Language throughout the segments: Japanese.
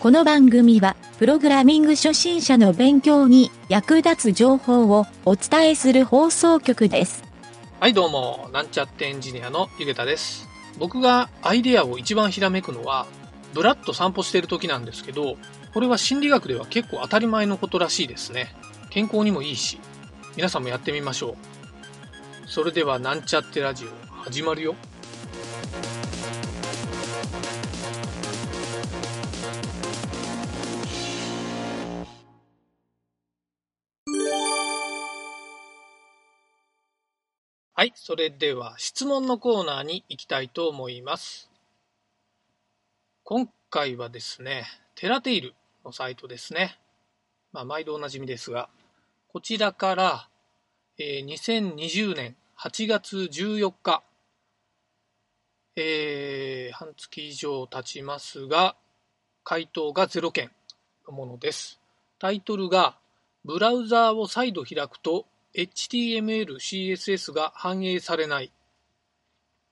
この番組は、プログラミング初心者の勉強に役立つ情報をお伝えする放送局です。はいどうも、なんちゃってエンジニアのゆげたです。僕がアイデアを一番ひらめくのは、ブラッと散歩してる時なんですけど、これは心理学では結構当たり前のことらしいですね。健康にもいいし、皆さんもやってみましょう。それではなんちゃってラジオ始まるよ。はい、それでは質問のコーナーに行きたいと思います。今回はですね、テラテイルのサイトですね。まあ、毎度おなじみですが、こちらから、えー2020年8月14日、えー半月以上経ちますが、回答が0件のものです。タイトルが、ブラウザーを再度開くと HTML、CSS が反映されない。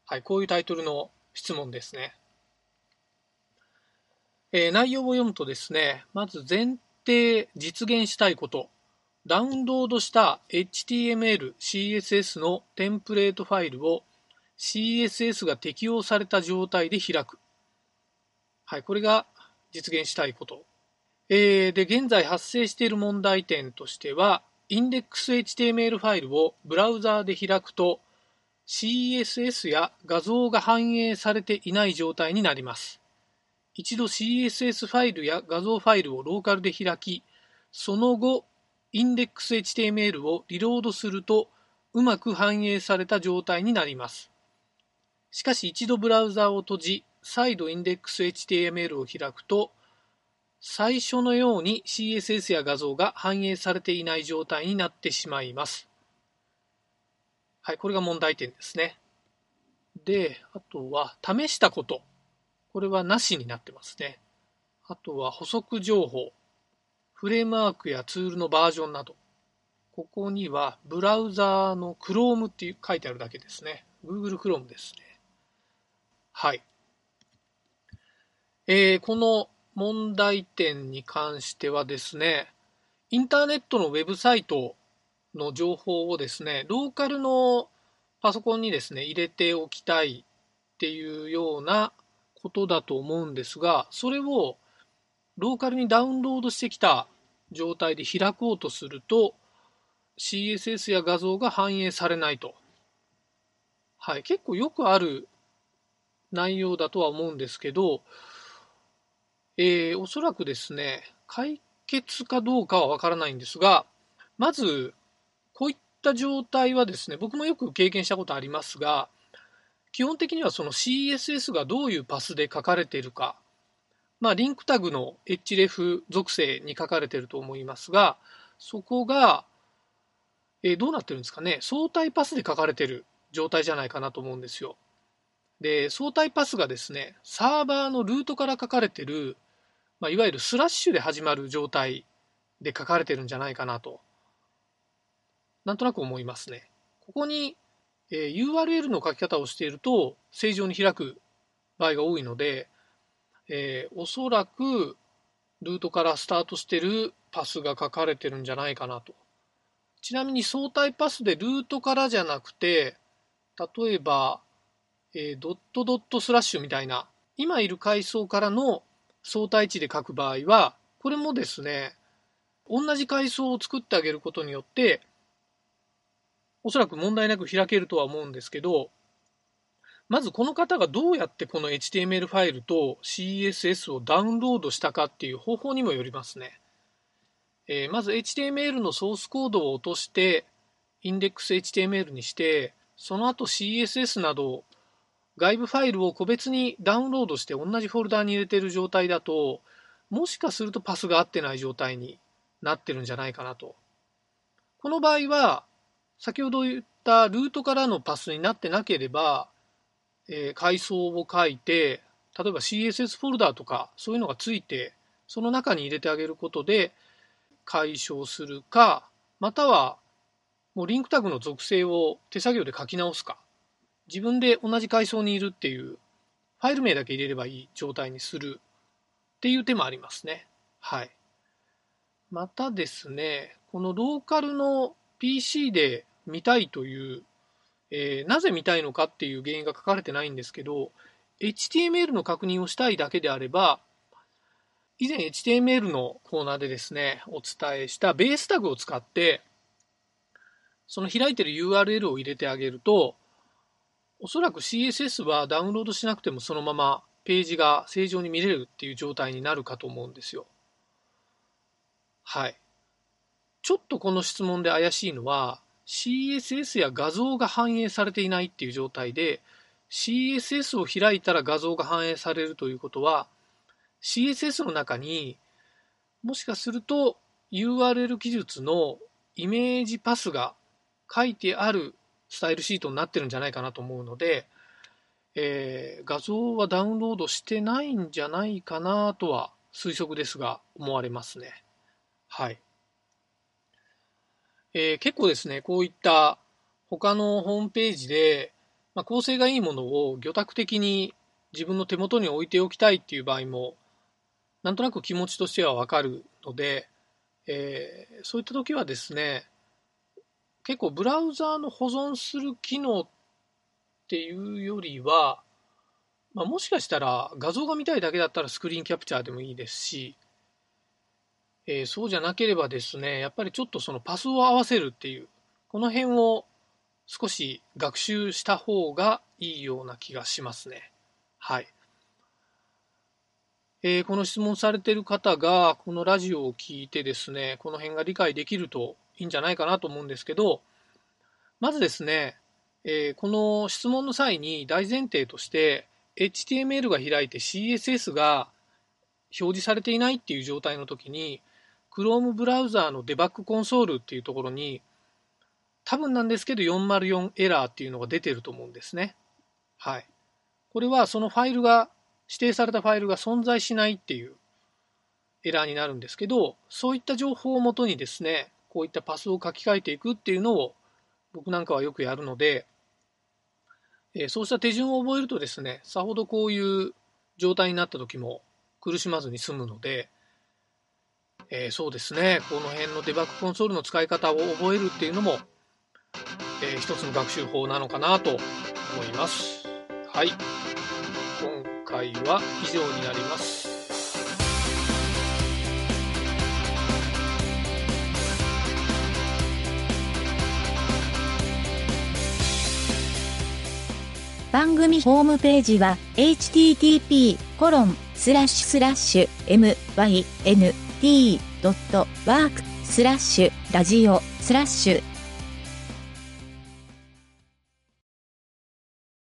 はい、こういうタイトルの質問ですね。えー内容を読むとですね、まず前提実現したいこと。ダウンロードした HTML、CSS のテンプレートファイルを CSS が適用された状態で開く。はい、これが実現したいこと。えーで、現在発生している問題点としては、インデックス HTML ファイルをブラウザーで開くと CSS や画像が反映されていない状態になります。一度 CSS ファイルや画像ファイルをローカルで開き、その後、インデックス HTML をリロードするとうまく反映された状態になります。しかし一度ブラウザーを閉じ、再度インデックス HTML を開くと、最初のように CSS や画像が反映されていない状態になってしまいます。はい、これが問題点ですね。で、あとは試したこと。これはなしになってますね。あとは補足情報。フレームワークやツールのバージョンなど。ここにはブラウザーの Chrome っていう書いてあるだけですね。Google Chrome ですね。はい。えーこの問題点に関してはですね、インターネットのウェブサイトの情報をですね、ローカルのパソコンにですね、入れておきたいっていうようなことだと思うんですが、それをローカルにダウンロードしてきた状態で開こうとすると、CSS や画像が反映されないと。はい、結構よくある内容だとは思うんですけど、えーおそらくですね、解決かどうかはわからないんですが、まず、こういった状態はですね、僕もよく経験したことありますが、基本的にはその CSS がどういうパスで書かれているか、まあ、リンクタグの href 属性に書かれていると思いますが、そこが、えーどうなってるんですかね、相対パスで書かれている状態じゃないかなと思うんですよ。で、相対パスがですね、サーバーのルートから書かれている、まあ、いわゆるスラッシュで始まる状態で書かれてるんじゃないかなと、なんとなく思いますね。ここに、えー URL の書き方をしていると、正常に開く場合が多いので、えーおそらくルートからスタートしてるパスが書かれてるんじゃないかなと。ちなみに相対パスでルートからじゃなくて、例えば、えードットドットスラッシュみたいな、今いる階層からの相対値で書く場合は、これもですね、同じ階層を作ってあげることによって、おそらく問題なく開けるとは思うんですけど、まずこの方がどうやってこの HTML ファイルと CSS をダウンロードしたかっていう方法にもよりますね。えーまず HTML のソースコードを落として、インデックス HTML にして、その後 CSS など外部ファイルを個別にダウンロードして同じフォルダに入れてる状態だと、もしかするとパスが合ってない状態になってるんじゃないかなと。この場合は、先ほど言ったルートからのパスになってなければ、えー階層を書いて、例えば CSS フォルダとかそういうのがついて、その中に入れてあげることで解消するか、またはもうリンクタグの属性を手作業で書き直すか、自分で同じ階層にいるっていう、ファイル名だけ入れればいい状態にするっていう手もありますね。はい。またですね、このローカルの PC で見たいという、えー、なぜ見たいのかっていう原因が書かれてないんですけど、HTML の確認をしたいだけであれば、以前 HTML のコーナーでですね、お伝えしたベースタグを使って、その開いてる URL を入れてあげると、おそらく CSS はダウンロードしなくてもそのままページが正常に見れるっていう状態になるかと思うんですよ。はい。ちょっとこの質問で怪しいのは、CSS や画像が反映されていないっていう状態で、CSS を開いたら画像が反映されるということは、CSS の中にもしかすると URL 記述のイメージパスが書いてあるスタイルシートになってるんじゃないかなと思うので、えー、画像はダウンロードしてないんじゃないかなとは推測ですが思われますね。はい。えー、結構ですね、こういった他のホームページで、まあ、構成がいいものを魚拓的に自分の手元に置いておきたいっていう場合も、なんとなく気持ちとしてはわかるので、えー、そういった時はですね、結構ブラウザーの保存する機能っていうよりは、まあ、もしかしたら画像が見たいだけだったらスクリーンキャプチャーでもいいですし、えー、そうじゃなければですね、やっぱりちょっとそのパスを合わせるっていう、この辺を少し学習した方がいいような気がしますね。はい。えー、この質問されてる方が、このラジオを聞いてですね、この辺が理解できるといいんじゃないかなと思うんですけど、まずですね、えー、この質問の際に大前提として、HTML が開いて CSS が表示されていないっていう状態の時に、Chrome ブラウザーのデバッグコンソールっていうところに、多分なんですけど404エラーっていうのが出てると思うんですね。はい。これはそのファイルが、指定されたファイルが存在しないっていうエラーになるんですけど、そういった情報をもとにですね、こういったパスを書き換えていくっていうのを僕なんかはよくやるので、えそうした手順を覚えるとですね、さほどこういう状態になった時も苦しまずに済むので、えー、そうですね、この辺のデバッグコンソールの使い方を覚えるっていうのも、えー、一つの学習法なのかなと思います。はい。今回は以上になります。番組ホームページは http コロンスラッシュスラッシュ mynt.work スラッシュラジオスラッシュ